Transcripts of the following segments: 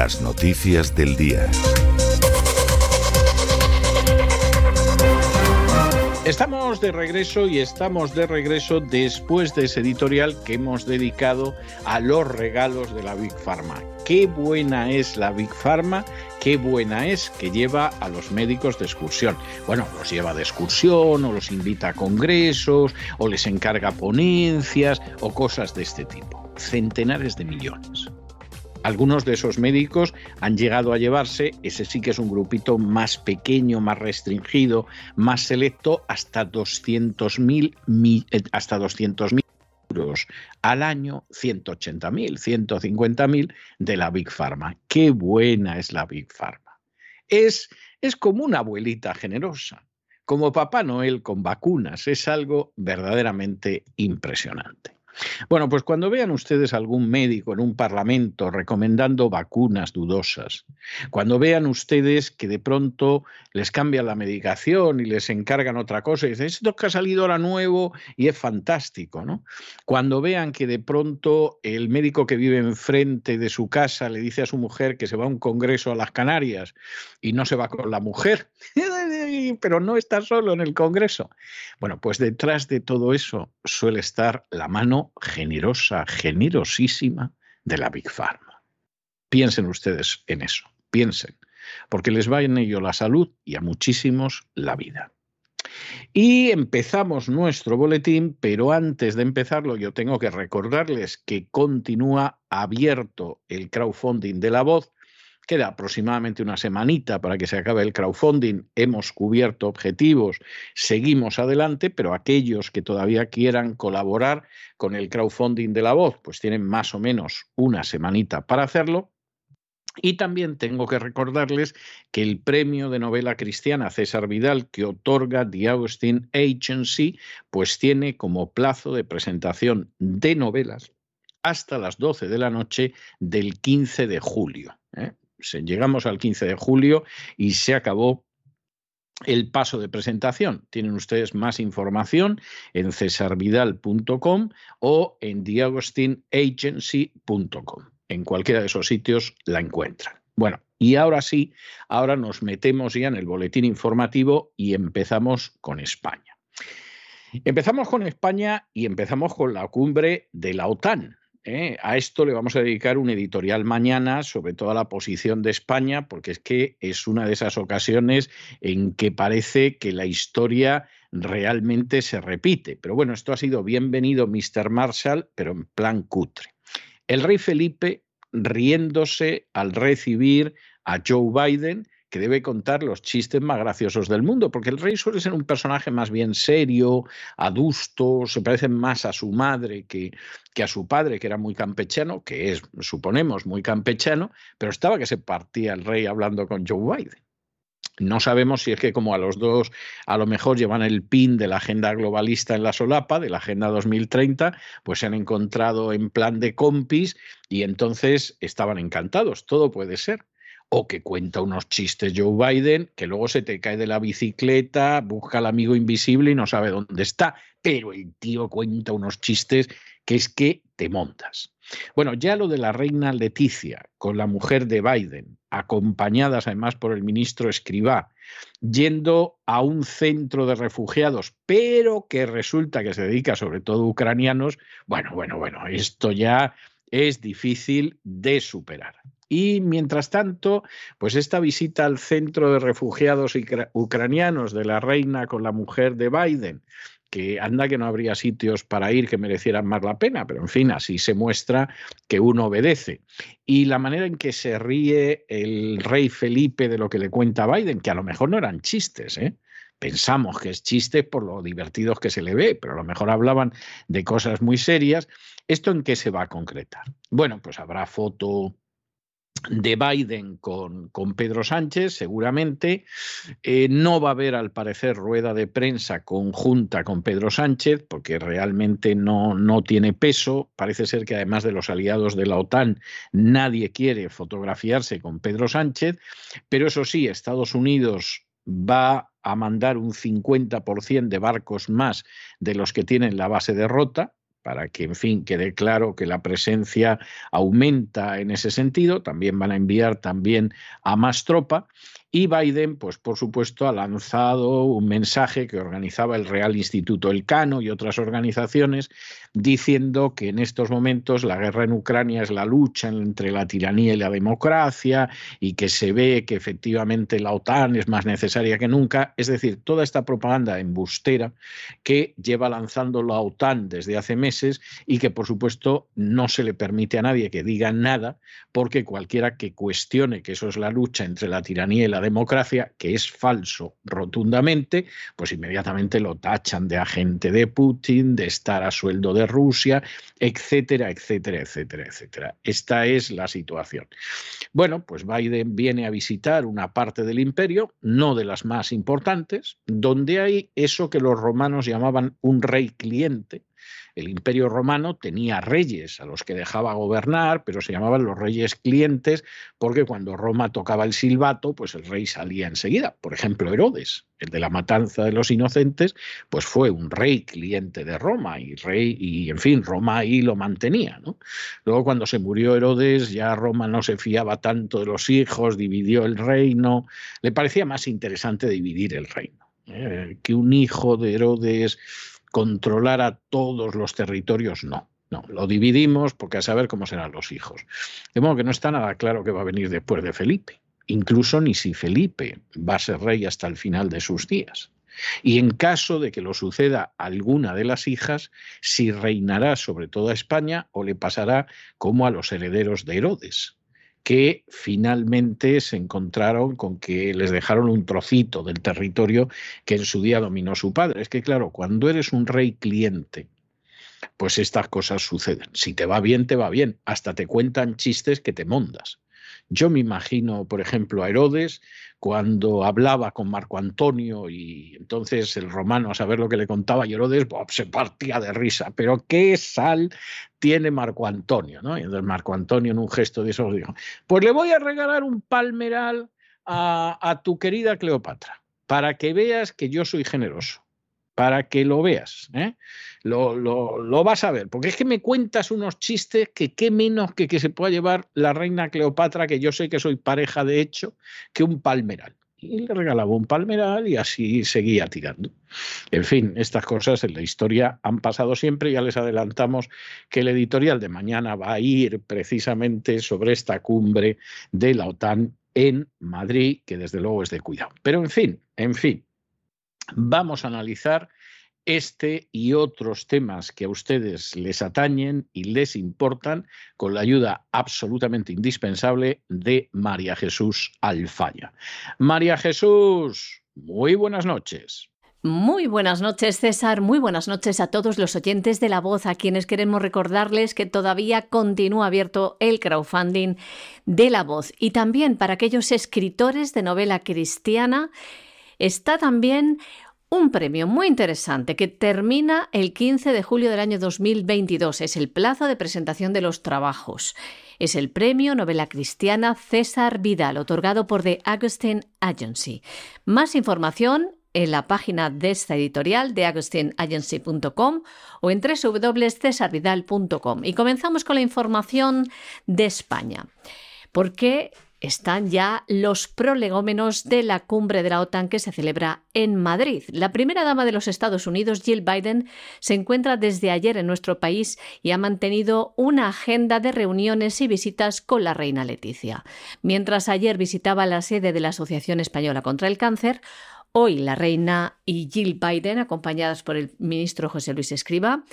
Las noticias del día. Estamos de regreso y estamos de regreso después de ese editorial que hemos dedicado a los regalos de la Big Pharma. Qué buena es la Big Pharma, qué buena es que lleva a los médicos de excursión. Bueno, los lleva de excursión o los invita a congresos o les encarga ponencias o cosas de este tipo. Centenares de millones. Algunos de esos médicos han llegado a llevarse, ese sí que es un grupito más pequeño, más restringido, más selecto, hasta 200.000 eh, hasta 200 euros al año, 180.000, 150.000 de la Big Pharma. Qué buena es la Big Pharma. Es, es como una abuelita generosa, como Papá Noel con vacunas. Es algo verdaderamente impresionante. Bueno, pues cuando vean ustedes algún médico en un parlamento recomendando vacunas dudosas, cuando vean ustedes que de pronto les cambian la medicación y les encargan otra cosa y dicen, esto que ha salido ahora nuevo y es fantástico, ¿no? Cuando vean que de pronto el médico que vive enfrente de su casa le dice a su mujer que se va a un congreso a las Canarias y no se va con la mujer, pero no está solo en el congreso. Bueno, pues detrás de todo eso suele estar la mano generosa, generosísima de la Big Pharma. Piensen ustedes en eso, piensen, porque les va en ello la salud y a muchísimos la vida. Y empezamos nuestro boletín, pero antes de empezarlo yo tengo que recordarles que continúa abierto el crowdfunding de la voz Queda aproximadamente una semanita para que se acabe el crowdfunding. Hemos cubierto objetivos, seguimos adelante, pero aquellos que todavía quieran colaborar con el crowdfunding de la voz, pues tienen más o menos una semanita para hacerlo. Y también tengo que recordarles que el premio de novela cristiana César Vidal que otorga The Austin Agency, pues tiene como plazo de presentación de novelas hasta las 12 de la noche del 15 de julio. ¿eh? Llegamos al 15 de julio y se acabó el paso de presentación. Tienen ustedes más información en cesarvidal.com o en theagostinagency.com. En cualquiera de esos sitios la encuentran. Bueno, y ahora sí, ahora nos metemos ya en el boletín informativo y empezamos con España. Empezamos con España y empezamos con la cumbre de la OTAN. ¿Eh? A esto le vamos a dedicar un editorial mañana sobre toda la posición de España, porque es que es una de esas ocasiones en que parece que la historia realmente se repite. Pero bueno, esto ha sido bienvenido, Mr. Marshall, pero en plan cutre. El rey Felipe riéndose al recibir a Joe Biden, que debe contar los chistes más graciosos del mundo, porque el rey suele ser un personaje más bien serio, adusto, se parece más a su madre que, que a su padre, que era muy campechano, que es, suponemos, muy campechano, pero estaba que se partía el rey hablando con Joe Biden. No sabemos si es que como a los dos a lo mejor llevan el pin de la agenda globalista en la solapa, de la agenda 2030, pues se han encontrado en plan de compis y entonces estaban encantados. Todo puede ser o que cuenta unos chistes Joe Biden, que luego se te cae de la bicicleta, busca al amigo invisible y no sabe dónde está. Pero el tío cuenta unos chistes que es que te montas. Bueno, ya lo de la reina Leticia con la mujer de Biden, acompañadas además por el ministro Escribá, yendo a un centro de refugiados, pero que resulta que se dedica sobre todo a ucranianos, bueno, bueno, bueno, esto ya es difícil de superar. Y mientras tanto, pues esta visita al centro de refugiados ucranianos de la reina con la mujer de Biden, que anda que no habría sitios para ir que merecieran más la pena, pero en fin, así se muestra que uno obedece. Y la manera en que se ríe el rey Felipe de lo que le cuenta Biden, que a lo mejor no eran chistes, ¿eh? pensamos que es chiste por lo divertidos que se le ve, pero a lo mejor hablaban de cosas muy serias. ¿Esto en qué se va a concretar? Bueno, pues habrá foto de Biden con, con, Pedro Sánchez, seguramente. Eh, no va a haber, al parecer, rueda de prensa conjunta con Pedro Sánchez, porque realmente no, no tiene peso. Parece ser que además de los aliados de la OTAN, nadie quiere fotografiarse con Pedro Sánchez. Pero eso sí, Estados Unidos va a mandar un 50% de barcos más de los que tienen la base de Rota, para que, en fin, quede claro que la presencia aumenta en ese sentido. También van a enviar también a más tropa. Y Biden, pues por supuesto, ha lanzado un mensaje que organizaba el Real Instituto Elcano y otras organizaciones, diciendo que en estos momentos la guerra en Ucrania es la lucha entre la tiranía y la democracia y que se ve que efectivamente la OTAN es más necesaria que nunca. Es decir, toda esta propaganda embustera que lleva lanzando la OTAN desde hace meses y que por supuesto no se le permite a nadie que diga nada, porque cualquiera que cuestione que eso es la lucha entre la tiranía y la democracia, que es falso rotundamente, pues inmediatamente lo tachan de agente de Putin, de estar a sueldo de Rusia, etcétera, etcétera, etcétera, etcétera. Esta es la situación. Bueno, pues Biden viene a visitar una parte del imperio, no de las más importantes, donde hay eso que los romanos llamaban un rey cliente, el imperio romano tenía reyes a los que dejaba gobernar, pero se llamaban los reyes clientes porque cuando Roma tocaba el silbato, pues el rey salía enseguida. Por ejemplo, Herodes, el de la matanza de los inocentes, pues fue un rey cliente de Roma y rey y en fin, Roma ahí lo mantenía, Luego cuando se murió Herodes, ya Roma no se fiaba tanto de los hijos, dividió el reino, le parecía más interesante dividir el reino. ¿eh? que un hijo de Herodes controlar a todos los territorios, no. No, lo dividimos porque a saber cómo serán los hijos. De modo que no está nada claro que va a venir después de Felipe, incluso ni si Felipe va a ser rey hasta el final de sus días. Y en caso de que lo suceda alguna de las hijas, si reinará sobre toda España o le pasará como a los herederos de Herodes, que finalmente se encontraron con que les dejaron un trocito del territorio que en su día dominó su padre. Es que claro, cuando eres un rey cliente, pues estas cosas suceden. Si te va bien, te va bien. Hasta te cuentan chistes que te mondas. Yo me imagino, por ejemplo, a Herodes cuando hablaba con Marco Antonio y entonces el romano a saber lo que le contaba y Herodes se partía de risa. Pero qué sal tiene Marco Antonio, ¿no? Y entonces Marco Antonio en un gesto de eso dijo, pues le voy a regalar un palmeral a, a tu querida Cleopatra para que veas que yo soy generoso para que lo veas. ¿eh? Lo, lo, vas a ver, porque es que me cuentas unos chistes que qué menos que que se pueda llevar la reina Cleopatra, que yo sé que soy pareja de hecho, que un palmeral. Y le regalaba un palmeral y así seguía tirando. En fin, estas cosas en la historia han pasado siempre. Ya les adelantamos que el editorial de mañana va a ir precisamente sobre esta cumbre de la OTAN en Madrid, que desde luego es de cuidado. Pero en fin, en fin, Vamos a analizar este y otros temas que a ustedes les atañen y les importan con la ayuda absolutamente indispensable de María Jesús Alfaya. María Jesús, muy buenas noches. Muy buenas noches, César. Muy buenas noches a todos los oyentes de La Voz, a quienes queremos recordarles que todavía continúa abierto el crowdfunding de La Voz. Y también para aquellos escritores de novela cristiana está también un premio muy interesante que termina el 15 de julio del año 2022. Es el plazo de presentación de los trabajos. Es el premio Novela Cristiana César Vidal, otorgado por The Augustine Agency. Más información en la página de esta editorial de agustineagency.com o en www.cesarvidal.com. Y comenzamos con la información de España. Porque están ya los prolegómenos de la cumbre de la OTAN que se celebra en Madrid. La primera dama de los Estados Unidos, Jill Biden, se encuentra desde ayer en nuestro país y ha mantenido una agenda de reuniones y visitas con la reina Leticia. Mientras ayer visitaba la sede de la Asociación Española contra el Cáncer, hoy la reina y Jill Biden, acompañadas por el ministro José Luis Escriba,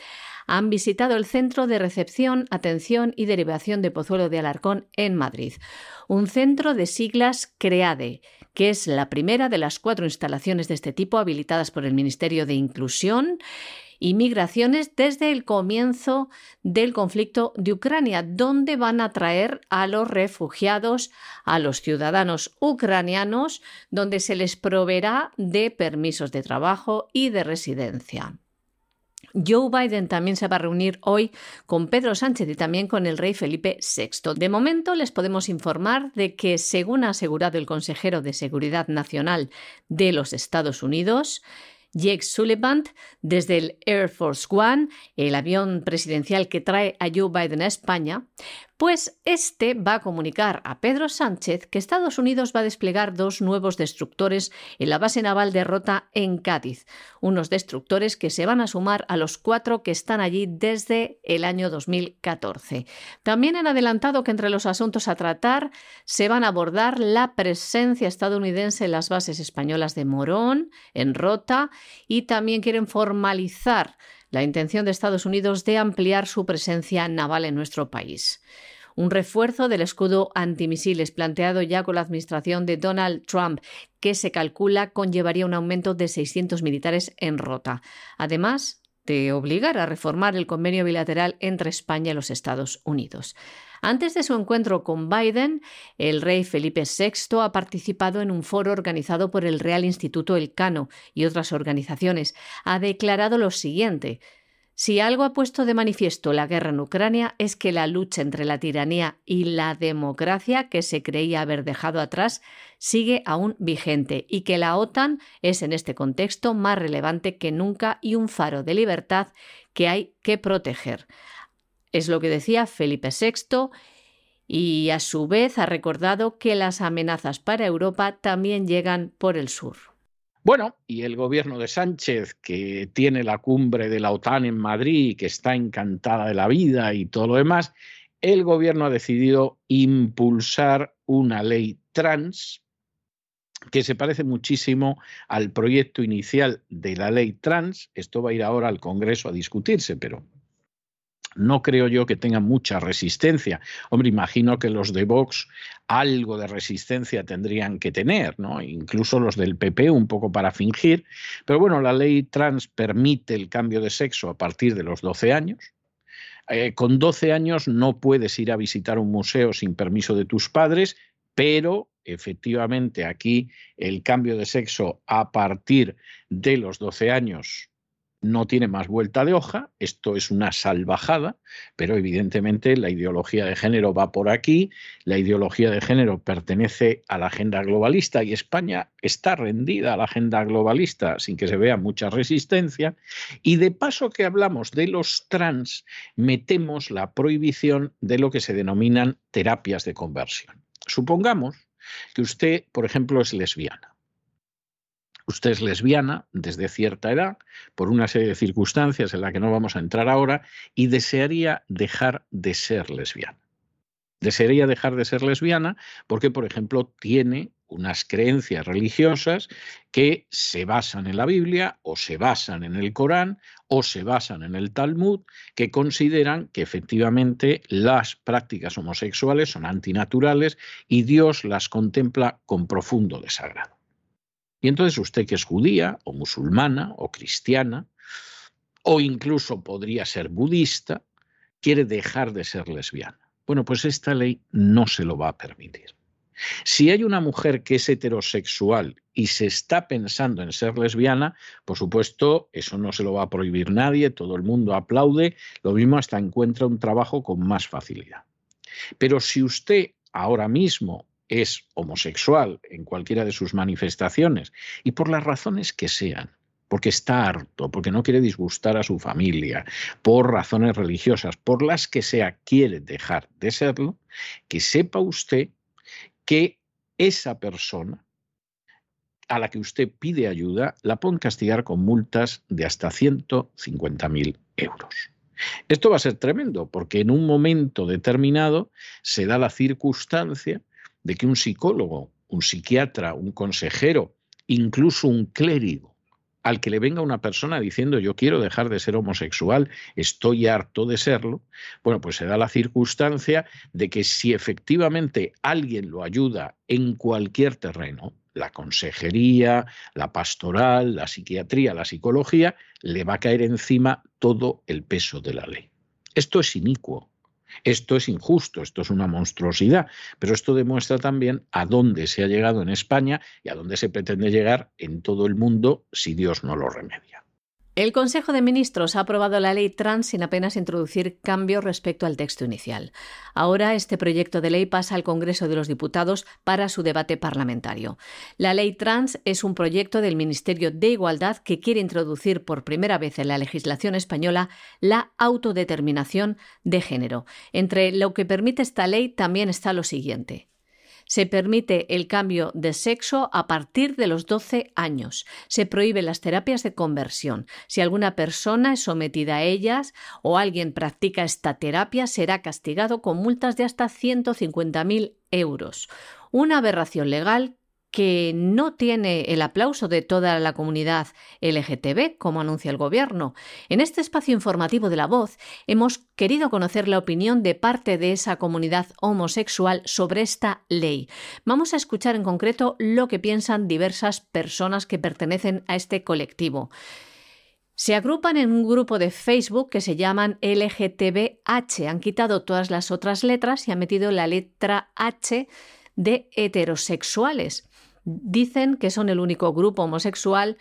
han visitado el Centro de Recepción, Atención y Derivación de Pozuelo de Alarcón en Madrid, un centro de siglas CREADE, que es la primera de las cuatro instalaciones de este tipo habilitadas por el Ministerio de Inclusión y Migraciones desde el comienzo del conflicto de Ucrania, donde van a traer a los refugiados, a los ciudadanos ucranianos, donde se les proveerá de permisos de trabajo y de residencia. Joe Biden también se va a reunir hoy con Pedro Sánchez y también con el rey Felipe VI. De momento les podemos informar de que, según ha asegurado el consejero de Seguridad Nacional de los Estados Unidos, Jake Sullivan, desde el Air Force One, el avión presidencial que trae a Joe Biden a España, pues este va a comunicar a Pedro Sánchez que Estados Unidos va a desplegar dos nuevos destructores en la base naval de Rota en Cádiz, unos destructores que se van a sumar a los cuatro que están allí desde el año 2014. También han adelantado que entre los asuntos a tratar se van a abordar la presencia estadounidense en las bases españolas de Morón, en Rota, y también quieren formalizar la intención de Estados Unidos de ampliar su presencia naval en nuestro país. Un refuerzo del escudo antimisiles planteado ya con la administración de Donald Trump, que se calcula conllevaría un aumento de 600 militares en rota. Además, de obligar a reformar el convenio bilateral entre España y los Estados Unidos. Antes de su encuentro con Biden, el rey Felipe VI ha participado en un foro organizado por el Real Instituto Elcano y otras organizaciones. Ha declarado lo siguiente. Si algo ha puesto de manifiesto la guerra en Ucrania es que la lucha entre la tiranía y la democracia que se creía haber dejado atrás sigue aún vigente y que la OTAN es en este contexto más relevante que nunca y un faro de libertad que hay que proteger. Es lo que decía Felipe VI y a su vez ha recordado que las amenazas para Europa también llegan por el sur. Bueno, y el gobierno de Sánchez, que tiene la cumbre de la OTAN en Madrid, que está encantada de la vida y todo lo demás, el gobierno ha decidido impulsar una ley trans que se parece muchísimo al proyecto inicial de la ley trans. Esto va a ir ahora al Congreso a discutirse, pero no creo yo que tengan mucha resistencia. Hombre, imagino que los de Vox algo de resistencia tendrían que tener, ¿no? Incluso los del PP un poco para fingir. Pero bueno, la ley trans permite el cambio de sexo a partir de los 12 años. eh, con 12 años no puedes ir a visitar un museo sin permiso de tus padres, pero efectivamente aquí el cambio de sexo a partir de los 12 años no tiene más vuelta de hoja, esto es una salvajada, pero evidentemente la ideología de género va por aquí, la ideología de género pertenece a la agenda globalista y España está rendida a la agenda globalista sin que se vea mucha resistencia, y de paso que hablamos de los trans, metemos la prohibición de lo que se denominan terapias de conversión. Supongamos que usted, por ejemplo, es lesbiana usted es lesbiana desde cierta edad, por una serie de circunstancias en las que no vamos a entrar ahora, y desearía dejar de ser lesbiana. Desearía dejar de ser lesbiana porque, por ejemplo, tiene unas creencias religiosas que se basan en la Biblia o se basan en el Corán o se basan en el Talmud, que consideran que efectivamente las prácticas homosexuales son antinaturales y Dios las contempla con profundo desagrado. Y entonces usted que es judía o musulmana o cristiana, o incluso podría ser budista, quiere dejar de ser lesbiana. Bueno, pues esta ley no se lo va a permitir. Si hay una mujer que es heterosexual y se está pensando en ser lesbiana, por supuesto, eso no se lo va a prohibir nadie, todo el mundo aplaude, lo mismo hasta encuentra un trabajo con más facilidad. Pero si usted ahora mismo es homosexual en cualquiera de sus manifestaciones y por las razones que sean, porque está harto, porque no quiere disgustar a su familia, por razones religiosas, por las que sea quiere dejar de serlo, que sepa usted que esa persona a la que usted pide ayuda la pueden castigar con multas de hasta 150.000 euros. Esto va a ser tremendo porque en un momento determinado se da la circunstancia de que un psicólogo, un psiquiatra, un consejero, incluso un clérigo, al que le venga una persona diciendo yo quiero dejar de ser homosexual, estoy harto de serlo, bueno, pues se da la circunstancia de que si efectivamente alguien lo ayuda en cualquier terreno, la consejería, la pastoral, la psiquiatría, la psicología, le va a caer encima todo el peso de la ley. Esto es inicuo, esto es injusto, esto es una monstruosidad, pero esto demuestra también a dónde se ha llegado en España y a dónde se pretende llegar en todo el mundo si Dios no lo remedia. El Consejo de Ministros ha aprobado la ley trans sin apenas introducir cambios respecto al texto inicial. Ahora este proyecto de ley pasa al Congreso de los Diputados para su debate parlamentario. La ley trans es un proyecto del Ministerio de Igualdad que quiere introducir por primera vez en la legislación española la autodeterminación de género. Entre lo que permite esta ley también está lo siguiente. Se permite el cambio de sexo a partir de los 12 años. Se prohíben las terapias de conversión. Si alguna persona es sometida a ellas o alguien practica esta terapia, será castigado con multas de hasta 150.000 euros. Una aberración legal que no tiene el aplauso de toda la comunidad LGTB, como anuncia el Gobierno. En este espacio informativo de la voz hemos querido conocer la opinión de parte de esa comunidad homosexual sobre esta ley. Vamos a escuchar en concreto lo que piensan diversas personas que pertenecen a este colectivo. Se agrupan en un grupo de Facebook que se llaman LGTBH. Han quitado todas las otras letras y han metido la letra H de heterosexuales. Dicen que son el único grupo homosexual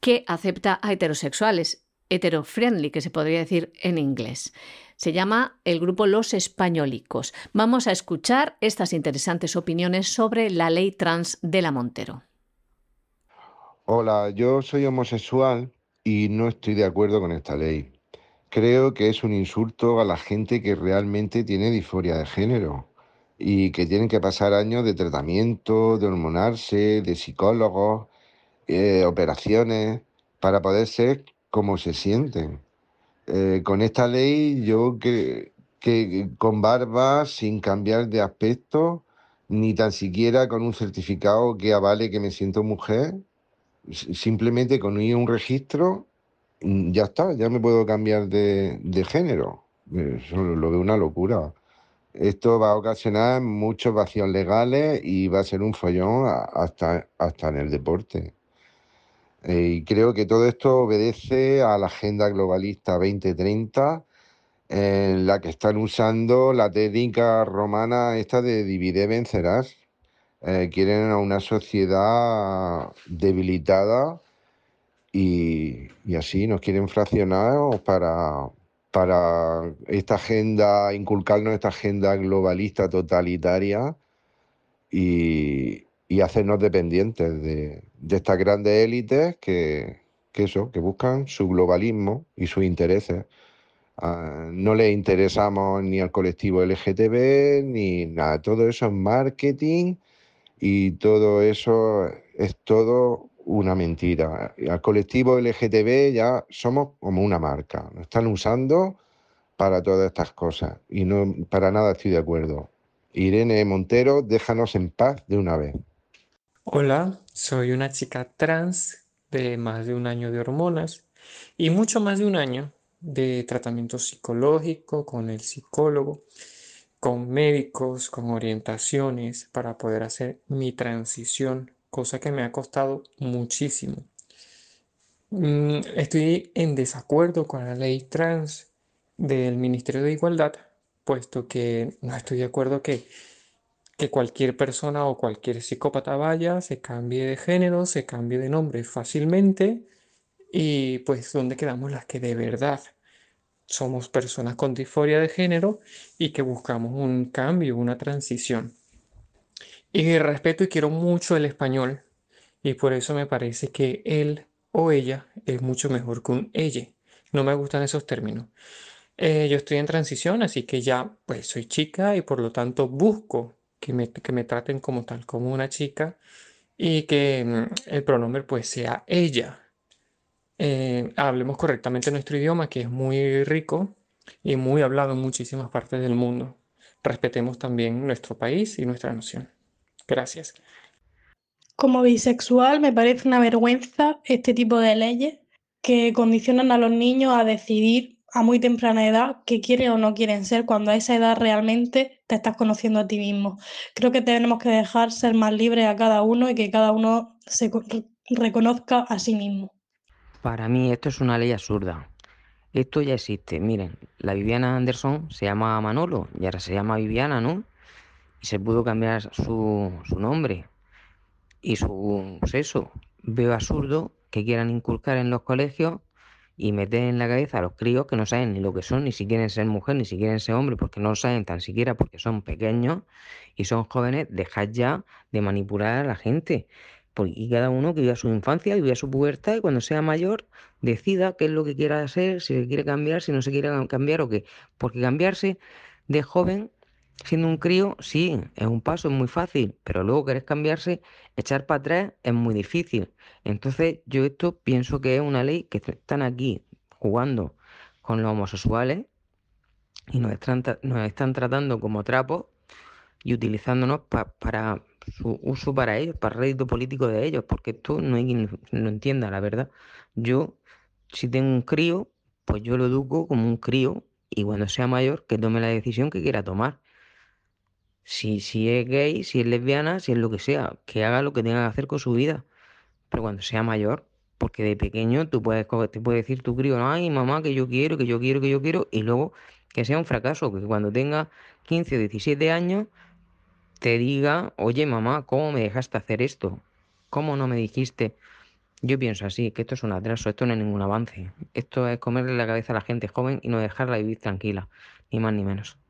que acepta a heterosexuales, heterofriendly, que se podría decir en inglés. Se llama el grupo Los Españolicos. Vamos a escuchar estas interesantes opiniones sobre la ley trans de la Montero. Hola, yo soy homosexual y no estoy de acuerdo con esta ley. Creo que es un insulto a la gente que realmente tiene disforia de género y que tienen que pasar años de tratamiento, de hormonarse, de psicólogos, eh, operaciones, para poder ser como se sienten. Eh, con esta ley yo que, que con barba, sin cambiar de aspecto, ni tan siquiera con un certificado que avale que me siento mujer, simplemente con un registro, mm, ya está, ya me puedo cambiar de, de género. Eso lo veo una locura. Esto va a ocasionar muchos vacíos legales y va a ser un follón hasta, hasta en el deporte. Eh, y creo que todo esto obedece a la Agenda Globalista 2030, en la que están usando la técnica romana esta de divide vencerás. Eh, quieren a una sociedad debilitada y, así nos quieren fraccionar para, para esta agenda, inculcarnos esta agenda globalista totalitaria y, hacernos dependientes de, estas grandes élites que, que, eso, que buscan su globalismo y sus intereses. Ah, no le interesamos ni al colectivo LGTB ni nada. Todo eso es marketing y todo eso es todo una mentira. Al colectivo LGTB ya somos como una marca. Nos están usando para todas estas cosas y no para nada estoy de acuerdo. Irene Montero, déjanos en paz de una vez. Hola, soy una chica trans de más de un año de hormonas y mucho más de un año de tratamiento psicológico con el psicólogo, con médicos, con orientaciones para poder hacer mi transición, cosa que me ha costado muchísimo. Mm, estoy en desacuerdo con la ley trans del Ministerio de Igualdad, puesto que no estoy de acuerdo que, que cualquier persona o cualquier psicópata vaya, se cambie de género, se cambie de nombre fácilmente y pues dónde quedamos las que de verdad somos personas con disforia de género y que buscamos un cambio, una transición. Y respeto y quiero mucho el español y por eso me parece que él o ella es mucho mejor que un ella. No me gustan esos términos. Eh, yo estoy en transición, así que ya pues soy chica y por lo tanto busco que me, que me traten como tal, como una chica y que mm, el pronombre pues sea ella, eh, hablemos correctamente nuestro idioma, que es muy rico y muy hablado en muchísimas partes del mundo. Respetemos también nuestro país y nuestra nación. Gracias. Como bisexual me parece una vergüenza este tipo de leyes que condicionan a los niños a decidir a muy temprana edad qué quieren o no quieren ser cuando a esa edad realmente te estás conociendo a ti mismo. Creo que tenemos que dejar ser más libres a cada uno y que cada uno se reconozca a sí mismo. Para mí esto es una ley absurda. Esto ya existe. Miren, la Viviana Anderson se llama Manolo y ahora se llama Viviana, ¿no? Se pudo cambiar su, nombre y su sexo. Veo absurdo que quieran inculcar en los colegios y meter en la cabeza a los críos que no saben ni lo que son, ni si quieren ser mujer, ni si quieren ser hombre, porque no lo saben tan siquiera porque son pequeños y son jóvenes, dejad ya de manipular a la gente y cada uno que viva su infancia, viva su pubertad y cuando sea mayor decida qué es lo que quiera hacer, si se quiere cambiar, si no se quiere cambiar o qué. Porque cambiarse de joven, siendo un crío, sí, es un paso, es muy fácil, pero luego querés cambiarse, echar para atrás es muy difícil. Entonces yo esto pienso que es una ley que están aquí jugando con los homosexuales y nos están, nos están tratando como trapos y utilizándonos para su uso para ellos, para rédito político de ellos, porque esto no hay quien lo entienda, la verdad. Yo, si tengo un crío, pues yo lo educo como un crío y cuando sea mayor que tome la decisión que quiera tomar. Si, si es gay, si es lesbiana, si es lo que sea, que haga lo que tenga que hacer con su vida. Pero cuando sea mayor, porque de pequeño tú puedes, te puede decir tu crío, ay mamá, que yo quiero, que yo quiero, que yo quiero, y luego que sea un fracaso, que cuando tenga 15 o 17 años te diga, oye mamá, ¿cómo me dejaste hacer esto? ¿Cómo no me dijiste? Yo pienso así, que esto es un atraso, esto no es ningún avance. Esto es comerle la cabeza a la gente joven y no dejarla vivir tranquila, ni más ni menos.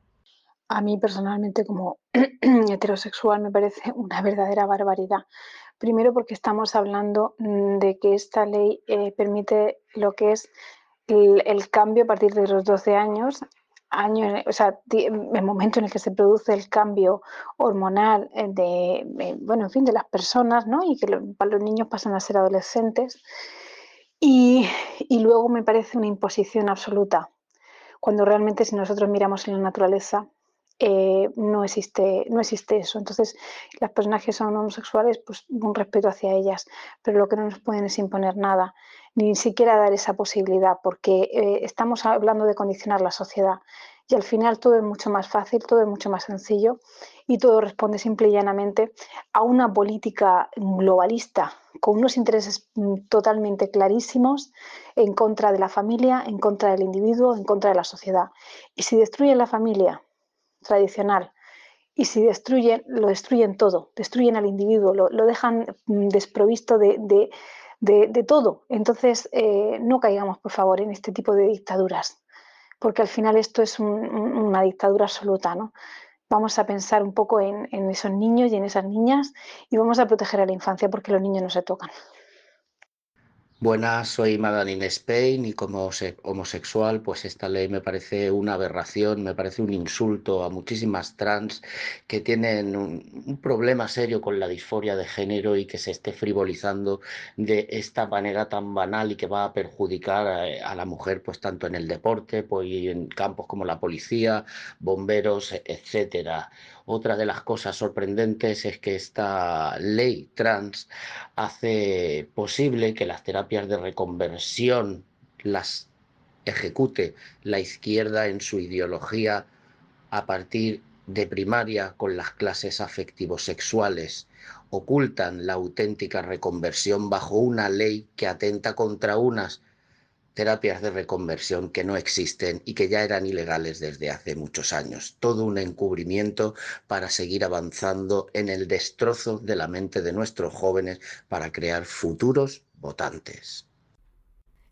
A mí personalmente como heterosexual me parece una verdadera barbaridad. Primero porque estamos hablando mm, de que esta ley eh, permite lo que es el, cambio a partir de los 12 años año, o sea, el momento en el que se produce el cambio hormonal eh, de, eh, bueno, en fin, de las personas, ¿no? Y que los niños pasan a ser adolescentes. Y, luego me parece una imposición absoluta, cuando realmente si nosotros miramos en la naturaleza, eh, no, existe, no existe eso. Entonces, las personas que son homosexuales, pues un respeto hacia ellas, pero lo que no nos pueden es imponer nada, ni siquiera dar esa posibilidad, porque eh, estamos hablando de condicionar la sociedad. Y al final todo es mucho más fácil, todo es mucho más sencillo y todo responde simple y llanamente a una política globalista con unos intereses mm, totalmente clarísimos en contra de la familia, en contra del individuo, en contra de la sociedad. Y si destruyen la familia tradicional y si destruyen, lo destruyen todo, destruyen al individuo, lo, dejan mm, desprovisto de, de, todo. Entonces, eh, no caigamos, por favor, en este tipo de dictaduras, porque al final esto es una dictadura absoluta, ¿no? Vamos a pensar un poco en, en esos niños y en esas niñas y vamos a proteger a la infancia porque los niños no se tocan. Buenas, soy Madalyn Spain y como homosexual, pues esta ley me parece una aberración, me parece un insulto a muchísimas trans que tienen un, problema serio con la disforia de género y que se esté frivolizando de esta manera tan banal y que va a perjudicar a, a la mujer, pues tanto en el deporte, pues y en campos como la policía, bomberos, etcétera. Otra de las cosas sorprendentes es que esta ley trans hace posible que las terapias de reconversión las ejecute la izquierda en su ideología a partir de primaria con las clases afectivos sexuales ocultan la auténtica reconversión bajo una ley que atenta contra unas terapias de reconversión que no existen y que ya eran ilegales desde hace muchos años. Todo un encubrimiento para seguir avanzando en el destrozo de la mente de nuestros jóvenes para crear futuros votantes.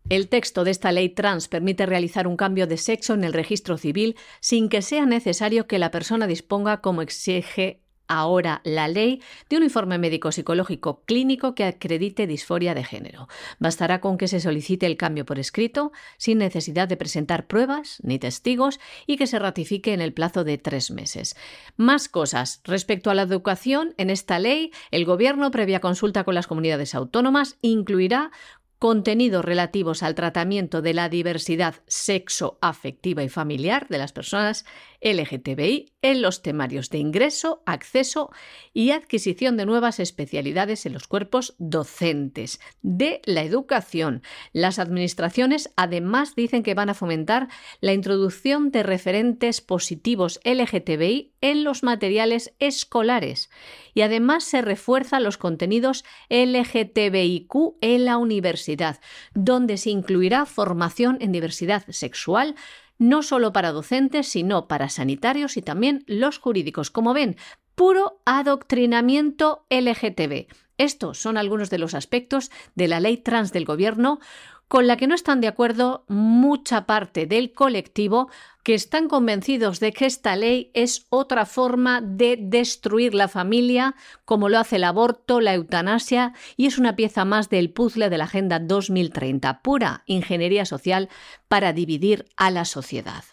El texto de esta ley trans permite realizar un cambio de sexo en el registro civil sin que sea necesario que la persona disponga, como exige ahora la ley de un informe médico psicológico clínico que acredite disforia de género. Bastará con que se solicite el cambio por escrito, sin necesidad de presentar pruebas ni testigos y que se ratifique en el plazo de tres meses. Más cosas. Respecto a la educación, en esta ley, el Gobierno, previa consulta con las comunidades autónomas, incluirá contenidos relativos al tratamiento de la diversidad sexo, afectiva y familiar de las personas LGTBI en los temarios de ingreso, acceso y adquisición de nuevas especialidades en los cuerpos docentes de la educación. Las administraciones además dicen que van a fomentar la introducción de referentes positivos LGTBI en los materiales escolares y además se refuerzan los contenidos LGTBIQ en la universidad, donde se incluirá formación en diversidad sexual, no solo para docentes, sino para sanitarios y también los jurídicos. Como ven, puro adoctrinamiento LGTB. Estos son algunos de los aspectos de la ley trans del Gobierno con la que no están de acuerdo mucha parte del colectivo que están convencidos de que esta ley es otra forma de destruir la familia, como lo hace el aborto, la eutanasia, y es una pieza más del puzzle de la Agenda 2030, pura ingeniería social para dividir a la sociedad.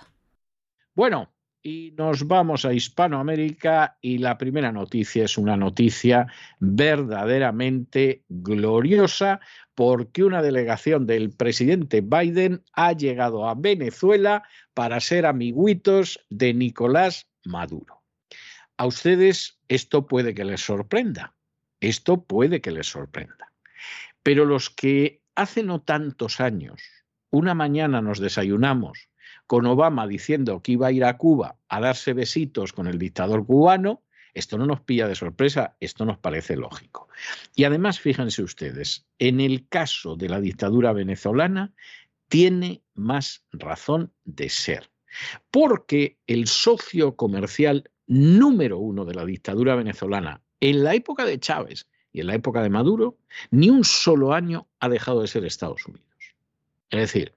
Bueno, y nos vamos a Hispanoamérica y la primera noticia es una noticia verdaderamente gloriosa porque una delegación del presidente Biden ha llegado a Venezuela para ser amiguitos de Nicolás Maduro. A ustedes esto puede que les sorprenda, esto puede que les sorprenda, pero los que hace no tantos años, una mañana nos desayunamos con Obama diciendo que iba a ir a Cuba a darse besitos con el dictador cubano, esto no nos pilla de sorpresa, esto nos parece lógico. Y además, fíjense ustedes, en el caso de la dictadura venezolana, tiene más razón de ser, porque el socio comercial número uno de la dictadura venezolana en la época de Chávez y en la época de Maduro, ni un solo año ha dejado de ser Estados Unidos. Es decir,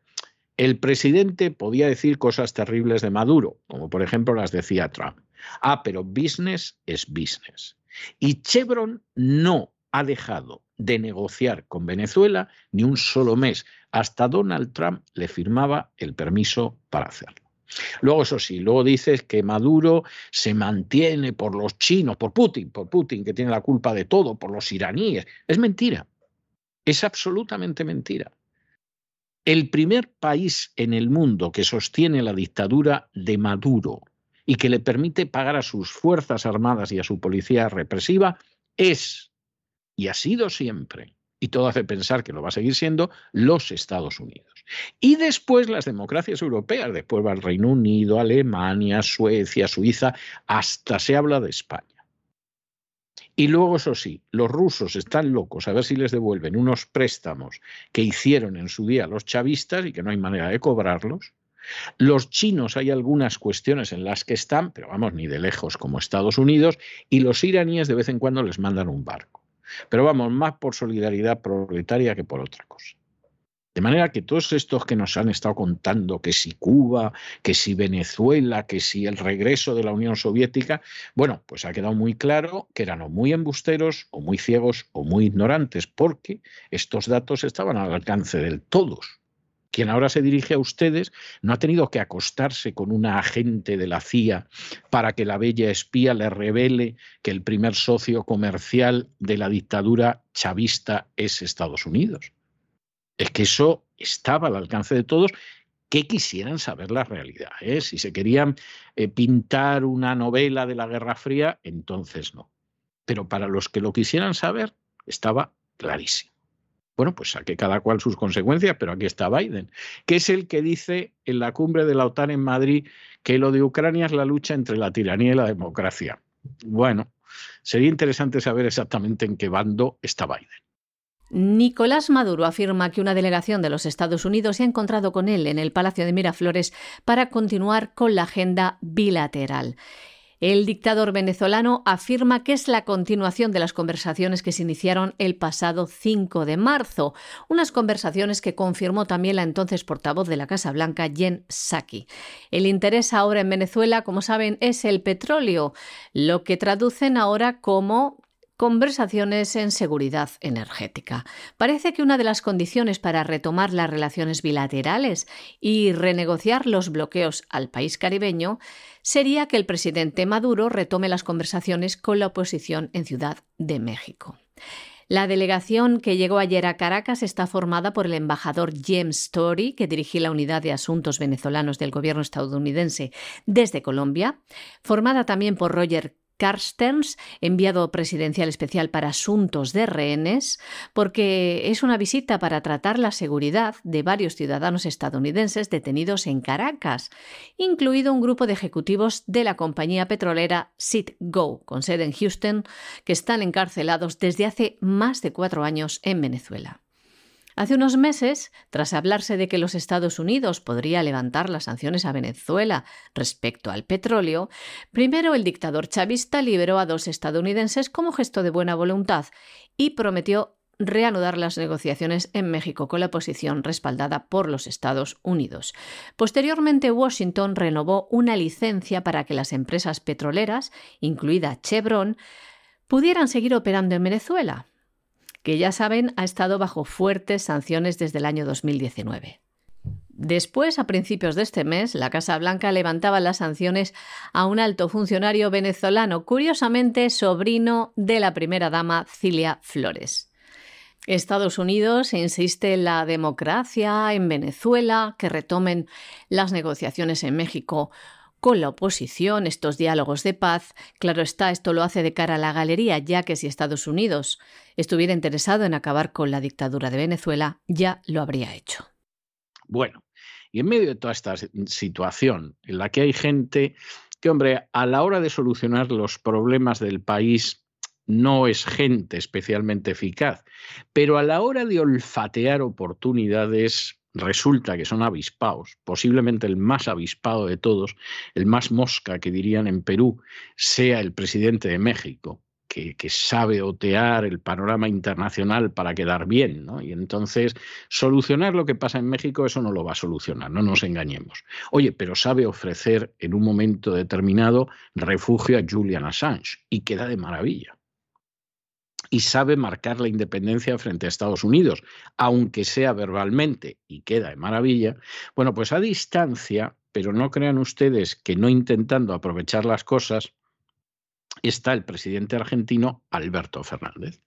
el presidente podía decir cosas terribles de Maduro, como por ejemplo las decía Trump. Ah, pero business es business. Y Chevron no ha dejado de negociar con Venezuela ni un solo mes. Hasta Donald Trump le firmaba el permiso para hacerlo. Luego, eso sí, luego dices que Maduro se mantiene por los chinos, por Putin, por Putin, que tiene la culpa de todo, por los iraníes. Es mentira. Es absolutamente mentira. El primer país en el mundo que sostiene la dictadura de Maduro y que le permite pagar a sus Fuerzas Armadas y a su policía represiva es, y ha sido siempre, y todo hace pensar que lo va a seguir siendo, los Estados Unidos. Y después las democracias europeas, después va el Reino Unido, Alemania, Suecia, Suiza, hasta se habla de España. Y luego, eso sí, los rusos están locos a ver si les devuelven unos préstamos que hicieron en su día los chavistas y que no hay manera de cobrarlos. Los chinos hay algunas cuestiones en las que están, pero vamos, ni de lejos como Estados Unidos, y los iraníes de vez en cuando les mandan un barco. Pero vamos, más por solidaridad proletaria que por otra cosa. De manera que todos estos que nos han estado contando, que si Cuba, que si Venezuela, que si el regreso de la Unión Soviética, bueno, pues ha quedado muy claro que eran o muy embusteros, o muy ciegos, o muy ignorantes, porque estos datos estaban al alcance de todos. Quien ahora se dirige a ustedes no ha tenido que acostarse con una agente de la CIA para que la bella espía le revele que el primer socio comercial de la dictadura chavista es Estados Unidos es que eso estaba al alcance de todos que quisieran saber la realidad. ¿eh? Si se querían eh, pintar una novela de la Guerra Fría, entonces no. Pero para los que lo quisieran saber, estaba clarísimo. Bueno, pues saque cada cual sus consecuencias, pero aquí está Biden, que es el que dice en la cumbre de la OTAN en Madrid que lo de Ucrania es la lucha entre la tiranía y la democracia. Bueno, sería interesante saber exactamente en qué bando está Biden. Nicolás Maduro afirma que una delegación de los Estados Unidos se ha encontrado con él en el Palacio de Miraflores para continuar con la agenda bilateral. El dictador venezolano afirma que es la continuación de las conversaciones que se iniciaron el pasado 5 de marzo, unas conversaciones que confirmó también la entonces portavoz de la Casa Blanca, Jen Psaki. El interés ahora en Venezuela, como saben, es el petróleo, lo que traducen ahora como Conversaciones en seguridad energética. Parece que una de las condiciones para retomar las relaciones bilaterales y renegociar los bloqueos al país caribeño sería que el presidente Maduro retome las conversaciones con la oposición en Ciudad de México. La delegación que llegó ayer a Caracas está formada por el embajador James Story, que dirige la unidad de asuntos venezolanos del gobierno estadounidense desde Colombia, formada también por Roger Carstens, enviado presidencial especial para asuntos de rehenes, porque es una visita para tratar la seguridad de varios ciudadanos estadounidenses detenidos en Caracas, incluido un grupo de ejecutivos de la compañía petrolera Citgo, con sede en Houston, que están encarcelados desde hace más de cuatro años en Venezuela. Hace unos meses, tras hablarse de que los Estados Unidos podría levantar las sanciones a Venezuela respecto al petróleo, primero el dictador chavista liberó a dos estadounidenses como gesto de buena voluntad y prometió reanudar las negociaciones en México con la posición respaldada por los Estados Unidos. Posteriormente, Washington renovó una licencia para que las empresas petroleras, incluida Chevron, pudieran seguir operando en Venezuela que ya saben ha estado bajo fuertes sanciones desde el año 2019. Después, a principios de este mes, la Casa Blanca levantaba las sanciones a un alto funcionario venezolano, curiosamente sobrino de la primera dama Cilia Flores. Estados Unidos insiste en la democracia en Venezuela, que retomen las negociaciones en México con la oposición, estos diálogos de paz. Claro está, esto lo hace de cara a la galería, ya que si Estados Unidos estuviera interesado en acabar con la dictadura de Venezuela, ya lo habría hecho. Bueno, y en medio de toda esta situación en la que hay gente que, hombre, a la hora de solucionar los problemas del país no es gente especialmente eficaz, pero a la hora de olfatear oportunidades resulta que son avispados, posiblemente el más avispado de todos, el más mosca que dirían en Perú, sea el presidente de México, que, sabe otear el panorama internacional para quedar bien, ¿no? Y entonces solucionar lo que pasa en México, eso no lo va a solucionar, no nos engañemos. Oye, pero sabe ofrecer en un momento determinado refugio a Julian Assange y queda de maravilla y sabe marcar la independencia frente a Estados Unidos, aunque sea verbalmente, y queda de maravilla, bueno, pues a distancia, pero no crean ustedes que no intentando aprovechar las cosas, está el presidente argentino Alberto Fernández.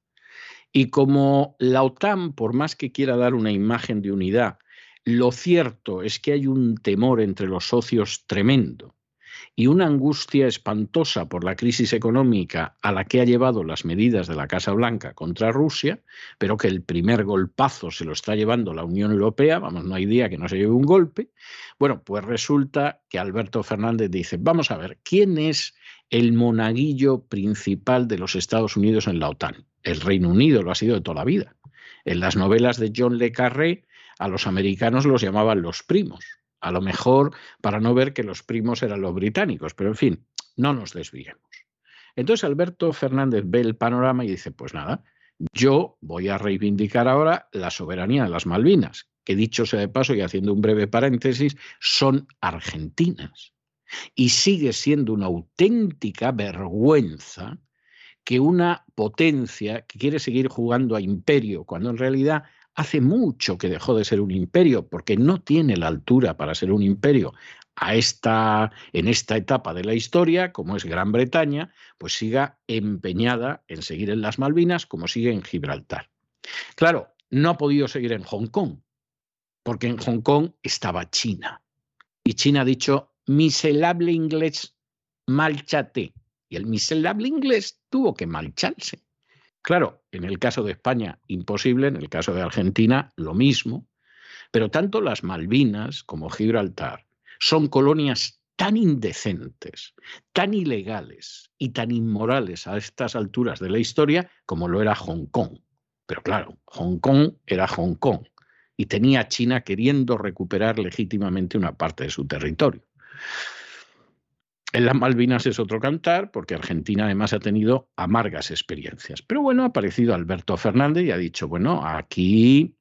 Y como la OTAN, por más que quiera dar una imagen de unidad, lo cierto es que hay un temor entre los socios tremendo y una angustia espantosa por la crisis económica a la que ha llevado las medidas de la Casa Blanca contra Rusia, pero que el primer golpazo se lo está llevando la Unión Europea, vamos, no hay día que no se lleve un golpe, bueno, pues resulta que Alberto Fernández dice, vamos a ver, ¿quién es el monaguillo principal de los Estados Unidos en la OTAN? El Reino Unido lo ha sido de toda la vida. En las novelas de John Le Carré, a los americanos los llamaban los primos a lo mejor para no ver que los primos eran los británicos, pero en fin, no nos desviemos. Entonces Alberto Fernández ve el panorama y dice, pues nada, yo voy a reivindicar ahora la soberanía de las Malvinas, que dicho sea de paso y haciendo un breve paréntesis, son argentinas. Y sigue siendo una auténtica vergüenza que una potencia que quiere seguir jugando a imperio, cuando en realidad hace mucho que dejó de ser un imperio porque no tiene la altura para ser un imperio a esta, en esta etapa de la historia, como es Gran Bretaña, pues siga empeñada en seguir en las Malvinas como sigue en Gibraltar. Claro, no ha podido seguir en Hong Kong, porque en Hong Kong estaba China. Y China ha dicho, miserable inglés, marchate. Y el miserable inglés tuvo que marcharse. Claro, en el caso de España, imposible, en el caso de Argentina, lo mismo, pero tanto las Malvinas como Gibraltar son colonias tan indecentes, tan ilegales y tan inmorales a estas alturas de la historia como lo era Hong Kong. Pero claro, Hong Kong era Hong Kong y tenía China queriendo recuperar legítimamente una parte de su territorio. En las Malvinas es otro cantar, porque Argentina además ha tenido amargas experiencias. Pero bueno, ha aparecido Alberto Fernández y ha dicho, bueno, aquí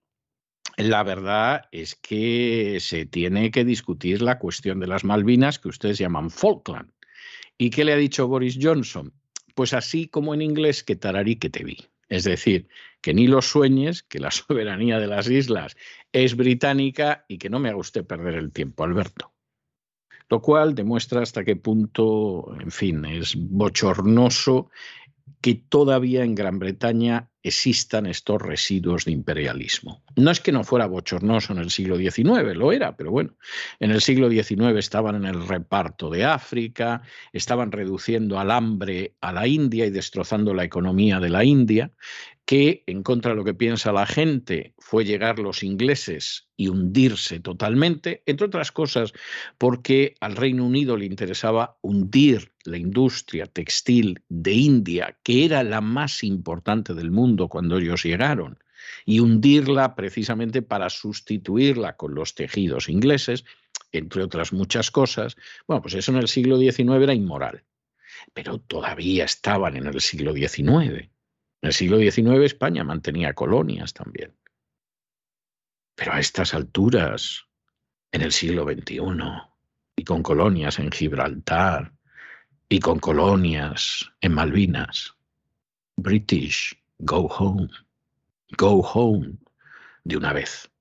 la verdad es que se tiene que discutir la cuestión de las Malvinas, que ustedes llaman Falkland. ¿Y qué le ha dicho Boris Johnson? Pues así como en inglés, que tararí que te vi. Es decir, que ni lo sueñes, que la soberanía de las islas es británica y que no me haga usted perder el tiempo, Alberto lo cual demuestra hasta qué punto, en fin, es bochornoso que todavía en Gran Bretaña existan estos residuos de imperialismo. No es que no fuera bochornoso en el siglo XIX, lo era, pero bueno, en el siglo XIX estaban en el reparto de África, estaban reduciendo al hambre a la India y destrozando la economía de la India, que, en contra de lo que piensa la gente, fue llegar los ingleses y hundirse totalmente, entre otras cosas porque al Reino Unido le interesaba hundir la industria textil de India, que era la más importante del mundo cuando ellos llegaron, y hundirla precisamente para sustituirla con los tejidos ingleses, entre otras muchas cosas. Bueno, pues eso en el siglo XIX era inmoral, pero todavía estaban en el siglo XIX. En el siglo XIX España mantenía colonias también. Pero a estas alturas, en el siglo XXI, y con colonias en Gibraltar, y con colonias en Malvinas, British, go home, go home de una vez.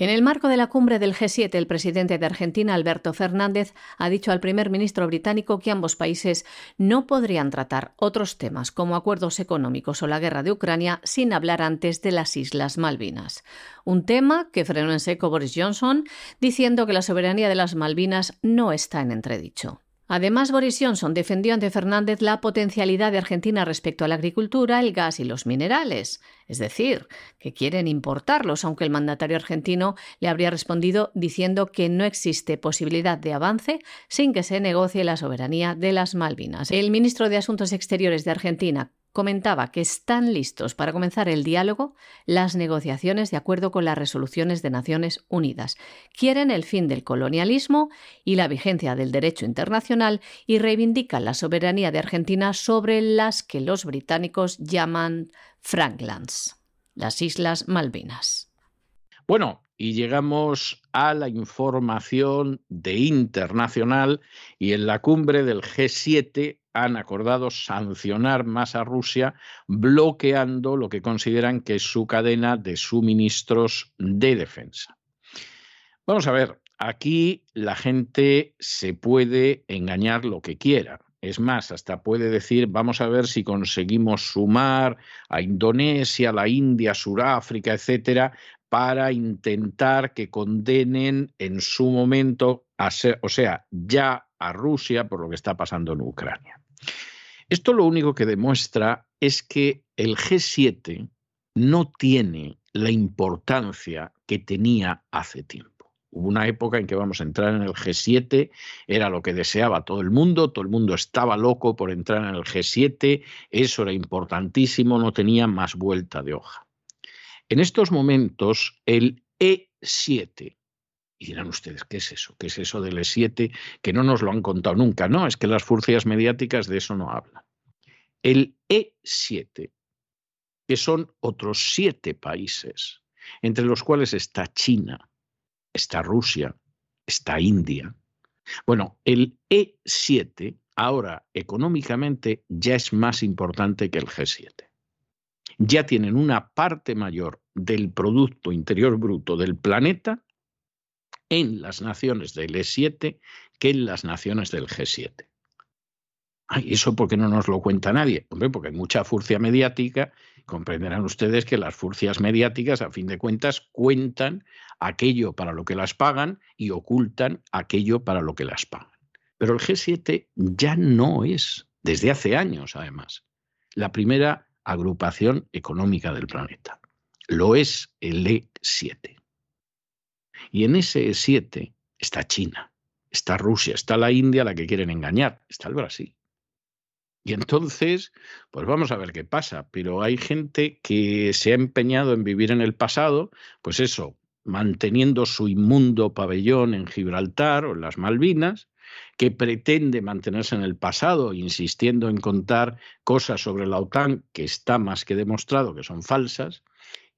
En el marco de la cumbre del G7, el presidente de Argentina, Alberto Fernández, ha dicho al primer ministro británico que ambos países no podrían tratar otros temas como acuerdos económicos o la guerra de Ucrania sin hablar antes de las Islas Malvinas. Un tema que frenó en seco Boris Johnson, diciendo que la soberanía de las Malvinas no está en entredicho. Además, Boris Johnson defendió ante Fernández la potencialidad de Argentina respecto a la agricultura, el gas y los minerales, es decir, que quieren importarlos, aunque el mandatario argentino le habría respondido diciendo que no existe posibilidad de avance sin que se negocie la soberanía de las Malvinas. El ministro de Asuntos Exteriores de Argentina, comentaba que están listos para comenzar el diálogo, las negociaciones de acuerdo con las resoluciones de Naciones Unidas. Quieren el fin del colonialismo y la vigencia del derecho internacional y reivindican la soberanía de Argentina sobre las que los británicos llaman Franklands, las Islas Malvinas. Bueno, y llegamos a la información de internacional y en la cumbre del G7 han acordado sancionar más a Rusia, bloqueando lo que consideran que es su cadena de suministros de defensa. Vamos a ver, aquí la gente se puede engañar lo que quiera. Es más, hasta puede decir, vamos a ver si conseguimos sumar a Indonesia, la India, Sudáfrica, etcétera, para intentar que condenen en su momento o sea, ya a Rusia por lo que está pasando en Ucrania. Esto lo único que demuestra es que el G7 no tiene la importancia que tenía hace tiempo. Hubo una época en que vamos a entrar en el G7, era lo que deseaba todo el mundo, todo el mundo estaba loco por entrar en el G7, eso era importantísimo, no tenía más vuelta de hoja. En estos momentos, el E7, y dirán ustedes, ¿qué es eso? ¿Qué es eso del E7? Que no nos lo han contado nunca. No, es que las furcias mediáticas de eso no hablan. El E7, que son otros siete países, entre los cuales está China, está Rusia, está India. Bueno, el E7 ahora económicamente ya es más importante que el G7. Ya tienen una parte mayor del Producto Interior Bruto del planeta en las naciones del E7 que en las naciones del G7. Ay, ¿Eso por qué no nos lo cuenta nadie? Hombre, porque hay mucha furcia mediática. Comprenderán ustedes que las furcias mediáticas, a fin de cuentas, cuentan aquello para lo que las pagan y ocultan aquello para lo que las pagan. Pero el G7 ya no es, desde hace años además, la primera agrupación económica del planeta. Lo es el E7. Y en ese 7 está China, está Rusia, está la India, la que quieren engañar, está el Brasil. Y entonces, pues vamos a ver qué pasa. Pero hay gente que se ha empeñado en vivir en el pasado, pues eso, manteniendo su inmundo pabellón en Gibraltar o en las Malvinas, que pretende mantenerse en el pasado, insistiendo en contar cosas sobre la OTAN que está más que demostrado que son falsas,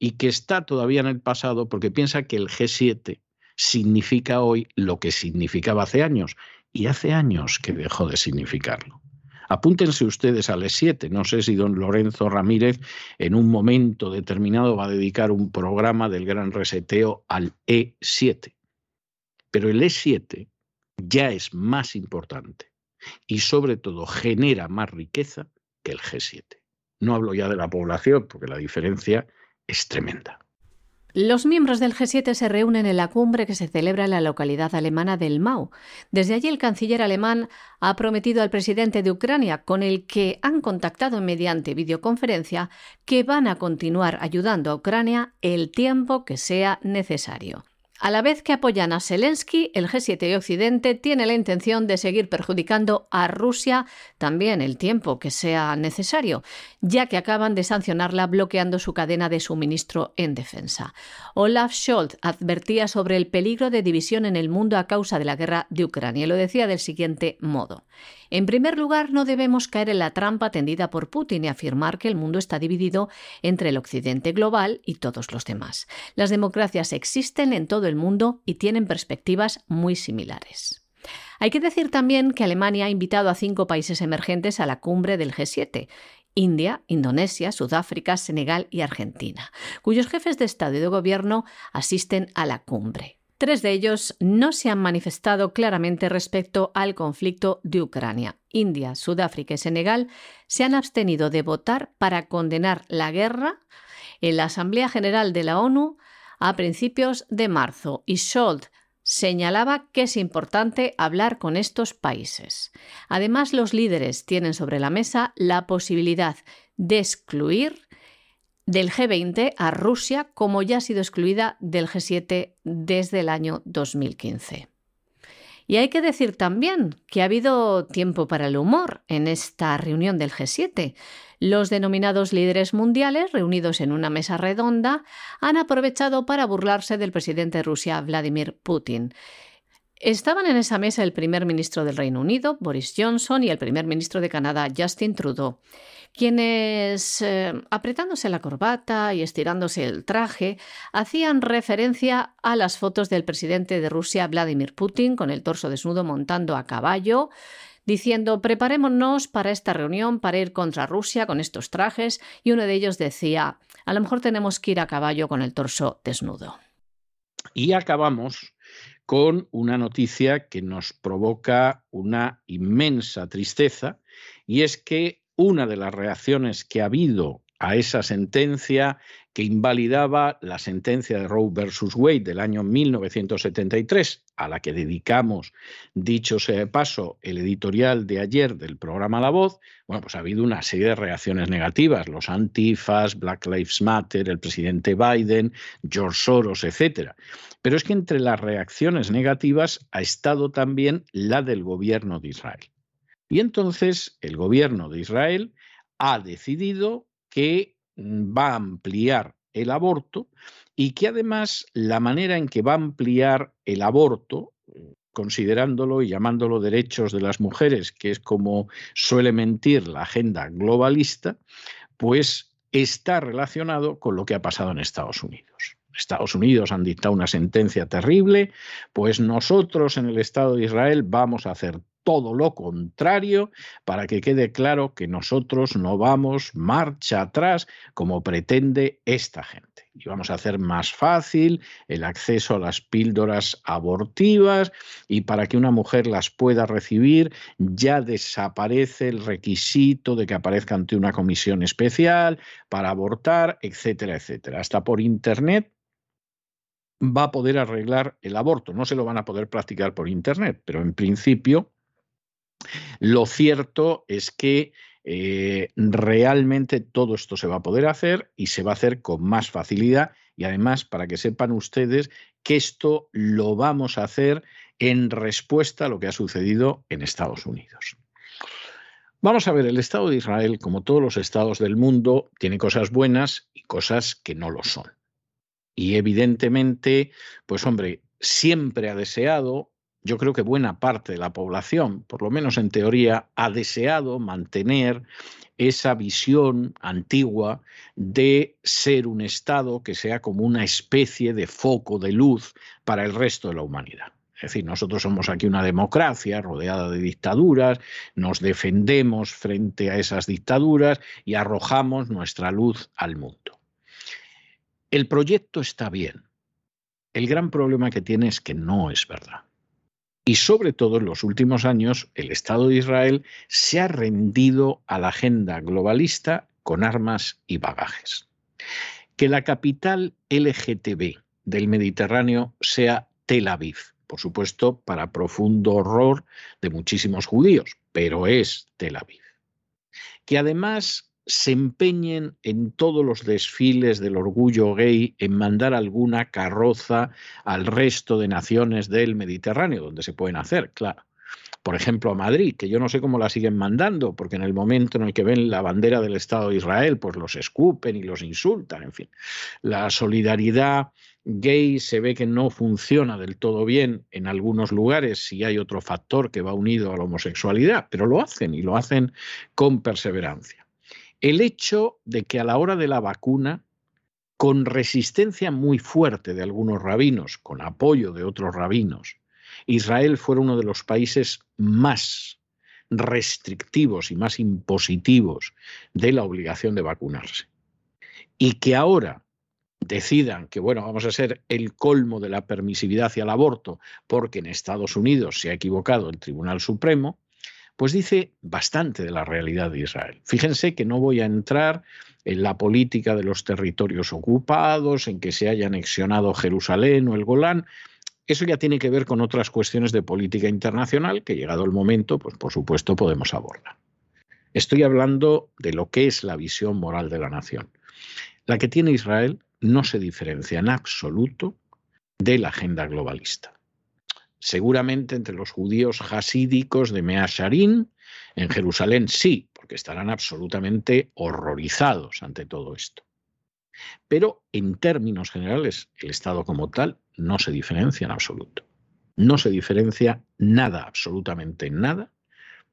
y que está todavía en el pasado porque piensa que el G7 significa hoy lo que significaba hace años, y hace años que dejó de significarlo. Apúntense ustedes al E7. No sé si don Lorenzo Ramírez en un momento determinado va a dedicar un programa del gran reseteo al E7. Pero el E7 ya es más importante y sobre todo genera más riqueza que el G7. No hablo ya de la población, porque la diferencia es tremenda. Los miembros del G7 se reúnen en la cumbre que se celebra en la localidad alemana del Mau. Desde allí el canciller alemán ha prometido al presidente de Ucrania, con el que han contactado mediante videoconferencia, que van a continuar ayudando a Ucrania el tiempo que sea necesario. A la vez que apoyan a Zelensky, el G7 y Occidente tiene la intención de seguir perjudicando a Rusia también el tiempo que sea necesario, ya que acaban de sancionarla bloqueando su cadena de suministro en defensa. Olaf Scholz advertía sobre el peligro de división en el mundo a causa de la guerra de Ucrania lo decía del siguiente modo. En primer lugar, no debemos caer en la trampa tendida por Putin y afirmar que el mundo está dividido entre el occidente global y todos los demás. Las democracias existen en todo el mundo y tienen perspectivas muy similares. Hay que decir también que Alemania ha invitado a cinco países emergentes a la cumbre del G7 India, Indonesia, Sudáfrica, Senegal y Argentina, cuyos jefes de Estado y de Gobierno asisten a la cumbre. Tres de ellos no se han manifestado claramente respecto al conflicto de Ucrania. India, Sudáfrica y Senegal se han abstenido de votar para condenar la guerra en la Asamblea General de la ONU a principios de marzo y Scholz señalaba que es importante hablar con estos países. Además, los líderes tienen sobre la mesa la posibilidad de excluir del G20 a Rusia como ya ha sido excluida del G7 desde el año 2015. Y hay que decir también que ha habido tiempo para el humor en esta reunión del G7. Los denominados líderes mundiales, reunidos en una mesa redonda, han aprovechado para burlarse del presidente de Rusia, Vladimir Putin. Estaban en esa mesa el primer ministro del Reino Unido, Boris Johnson, y el primer ministro de Canadá, Justin Trudeau quienes, eh, apretándose la corbata y estirándose el traje, hacían referencia a las fotos del presidente de Rusia, Vladimir Putin, con el torso desnudo montando a caballo, diciendo preparémonos para esta reunión para ir contra Rusia con estos trajes, y uno de ellos decía a lo mejor tenemos que ir a caballo con el torso desnudo. Y acabamos con una noticia que nos provoca una inmensa tristeza, y es que una de las reacciones que ha habido a esa sentencia que invalidaba la sentencia de Roe versus Wade del año 1973, a la que dedicamos, dicho sea de paso, el editorial de ayer del programa La Voz, bueno, pues ha habido una serie de reacciones negativas, los antifas, Black Lives Matter, el presidente Biden, George Soros, etcétera. Pero es que entre las reacciones negativas ha estado también la del gobierno de Israel. Y entonces el gobierno de Israel ha decidido que mm, va a ampliar el aborto y que además la manera en que va a ampliar el aborto, considerándolo y llamándolo derechos de las mujeres, que es como suele mentir la agenda globalista, pues está relacionado con lo que ha pasado en Estados Unidos. Estados Unidos han dictado una sentencia terrible, pues nosotros en el Estado de Israel vamos a hacer todo lo contrario para que quede claro que nosotros no vamos marcha atrás como pretende esta gente. Y vamos a hacer más fácil el acceso a las píldoras abortivas y para que una mujer las pueda recibir ya desaparece el requisito de que aparezca ante una comisión especial para abortar, etcétera, etcétera. Hasta por Internet va a poder arreglar el aborto. No se lo van a poder practicar por Internet, pero en principio lo cierto es que eh, realmente todo esto se va a poder hacer y se va a hacer con más facilidad y además para que sepan ustedes que esto lo vamos a hacer en respuesta a lo que ha sucedido en Estados Unidos. Vamos a ver, el Estado de Israel, como todos los estados del mundo, tiene cosas buenas y cosas que no lo son. Y evidentemente, pues hombre, siempre ha deseado yo creo que buena parte de la población, por lo menos en teoría, ha deseado mantener esa visión antigua de ser un Estado que sea como una especie de foco de luz para el resto de la humanidad. Es decir, nosotros somos aquí una democracia rodeada de dictaduras, nos defendemos frente a esas dictaduras y arrojamos nuestra luz al mundo. El proyecto está bien. El gran problema que tiene es que no es verdad. Y sobre todo en los últimos años, el Estado de Israel se ha rendido a la agenda globalista con armas y bagajes. Que la capital LGTB del Mediterráneo sea Tel Aviv, por supuesto, para profundo horror de muchísimos judíos, pero es Tel Aviv. Que además se empeñen en todos los desfiles del orgullo gay en mandar alguna carroza al resto de naciones del Mediterráneo, donde se pueden hacer, claro. Por ejemplo, a Madrid, que yo no sé cómo la siguen mandando, porque en el momento en el que ven la bandera del Estado de Israel, pues los escupen y los insultan, en fin. La solidaridad gay se ve que no funciona del todo bien en algunos lugares si hay otro factor que va unido a la homosexualidad, pero lo hacen y lo hacen con perseverancia el hecho de que a la hora de la vacuna, con resistencia muy fuerte de algunos rabinos, con apoyo de otros rabinos, Israel fuera uno de los países más restrictivos y más impositivos de la obligación de vacunarse. Y que ahora decidan que, bueno, vamos a ser el colmo de la permisividad hacia el aborto, porque en Estados Unidos se ha equivocado el Tribunal Supremo, pues dice bastante de la realidad de Israel. Fíjense que no voy a entrar en la política de los territorios ocupados, en que se haya anexionado Jerusalén o el Golán. Eso ya tiene que ver con otras cuestiones de política internacional que, llegado el momento, pues por supuesto podemos abordar. Estoy hablando de lo que es la visión moral de la nación. La que tiene Israel no se diferencia en absoluto de la agenda globalista seguramente entre los judíos hasídicos de Mea en Jerusalén sí, porque estarán absolutamente horrorizados ante todo esto. Pero en términos generales, el Estado como tal no se diferencia en absoluto. No se diferencia nada, absolutamente nada,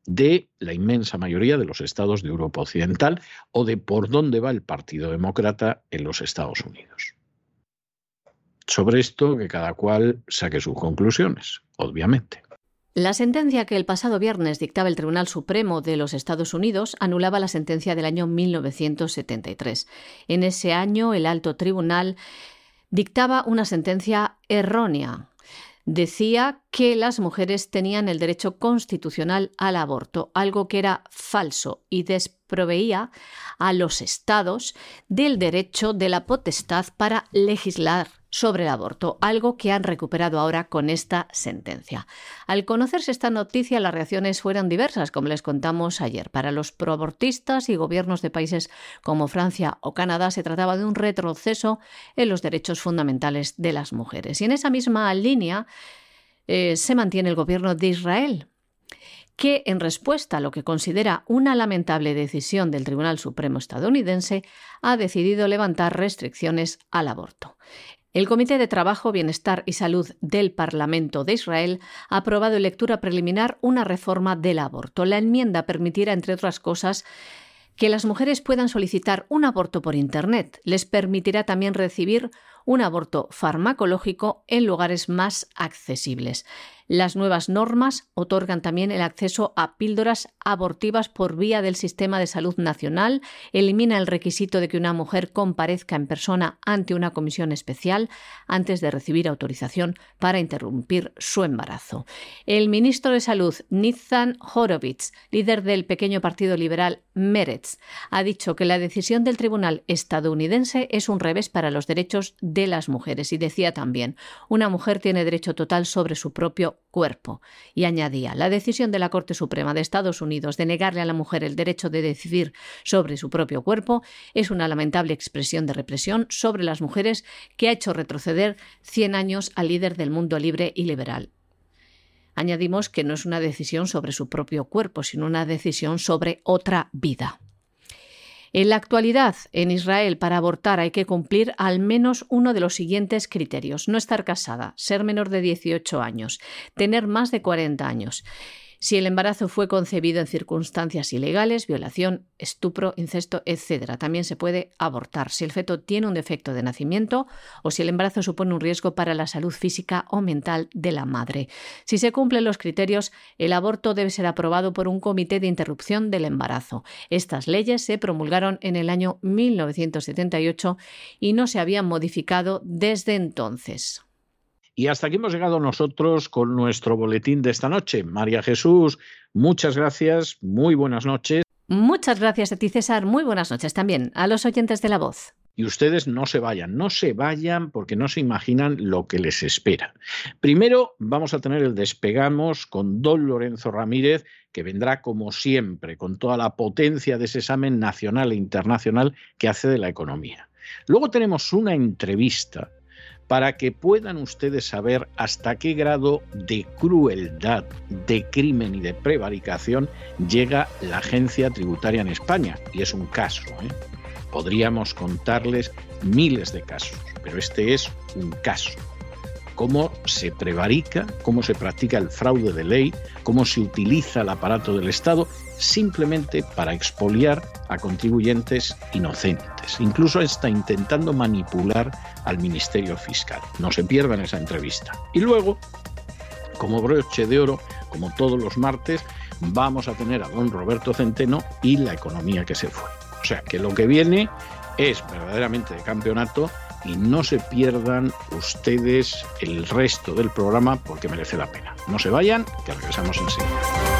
de la inmensa mayoría de los estados de Europa Occidental o de por dónde va el Partido Demócrata en los Estados Unidos sobre esto que cada cual saque sus conclusiones, obviamente. La sentencia que el pasado viernes dictaba el Tribunal Supremo de los Estados Unidos anulaba la sentencia del año 1973. En ese año, el alto tribunal dictaba una sentencia errónea. decía que las mujeres tenían el derecho constitucional al aborto, algo que era falso y desproveía a los estados del derecho de la potestad para legislar sobre el aborto, algo que han recuperado ahora con esta sentencia. Al conocerse esta noticia, las reacciones fueron diversas, como les contamos ayer. Para los proabortistas y gobiernos de países como Francia o Canadá se trataba de un retroceso en los derechos fundamentales de las mujeres. Y en esa misma línea eh, se mantiene el gobierno de Israel, que, en respuesta a lo que considera una lamentable decisión del Tribunal Supremo estadounidense, ha decidido levantar restricciones al aborto. El Comité de Trabajo, Bienestar y Salud del Parlamento de Israel ha aprobado en lectura preliminar una reforma del aborto. La enmienda permitirá, entre otras cosas, que las mujeres puedan solicitar un aborto por Internet. Les permitirá también recibir un aborto farmacológico en lugares más accesibles. Las nuevas normas otorgan también el acceso a píldoras abortivas por vía del Sistema de Salud Nacional, elimina el requisito de que una mujer comparezca en persona ante una comisión especial antes de recibir autorización para interrumpir su embarazo. El ministro de Salud, Nizan Horowitz, líder del pequeño partido liberal Meretz, ha dicho que la decisión del tribunal estadounidense es un revés para los derechos de las mujeres y decía también, una mujer tiene derecho total sobre su propio cuerpo. Y añadía, la decisión de la Corte Suprema de Estados Unidos de negarle a la mujer el derecho de decidir sobre su propio cuerpo es una lamentable expresión de represión sobre las mujeres que ha hecho retroceder 100 años al líder del mundo libre y liberal. Añadimos que no es una decisión sobre su propio cuerpo, sino una decisión sobre otra vida. En la actualidad, en Israel, para abortar hay que cumplir al menos uno de los siguientes criterios. No estar casada, ser menor de 18 años, tener más de 40 años. Si el embarazo fue concebido en circunstancias ilegales, violación, estupro, incesto, etc. También se puede abortar si el feto tiene un defecto de nacimiento o si el embarazo supone un riesgo para la salud física o mental de la madre. Si se cumplen los criterios, el aborto debe ser aprobado por un comité de interrupción del embarazo. Estas leyes se promulgaron en el año 1978 y no se habían modificado desde entonces. Y hasta aquí hemos llegado nosotros con nuestro boletín de esta noche. María Jesús, muchas gracias, muy buenas noches. Muchas gracias a ti, César. Muy buenas noches también a los oyentes de la voz. Y ustedes no se vayan, no se vayan porque no se imaginan lo que les espera. Primero vamos a tener el despegamos con don Lorenzo Ramírez, que vendrá como siempre, con toda la potencia de ese examen nacional e internacional que hace de la economía. Luego tenemos una entrevista para que puedan ustedes saber hasta qué grado de crueldad, de crimen y de prevaricación llega la agencia tributaria en España. Y es un caso. ¿eh? Podríamos contarles miles de casos, pero este es un caso cómo se prevarica, cómo se practica el fraude de ley, cómo se utiliza el aparato del Estado simplemente para expoliar a contribuyentes inocentes. Incluso está intentando manipular al Ministerio Fiscal. No se pierdan esa entrevista. Y luego, como broche de oro, como todos los martes, vamos a tener a don Roberto Centeno y la economía que se fue. O sea que lo que viene es verdaderamente de campeonato y no se pierdan ustedes el resto del programa porque merece la pena. No se vayan, que regresamos enseguida.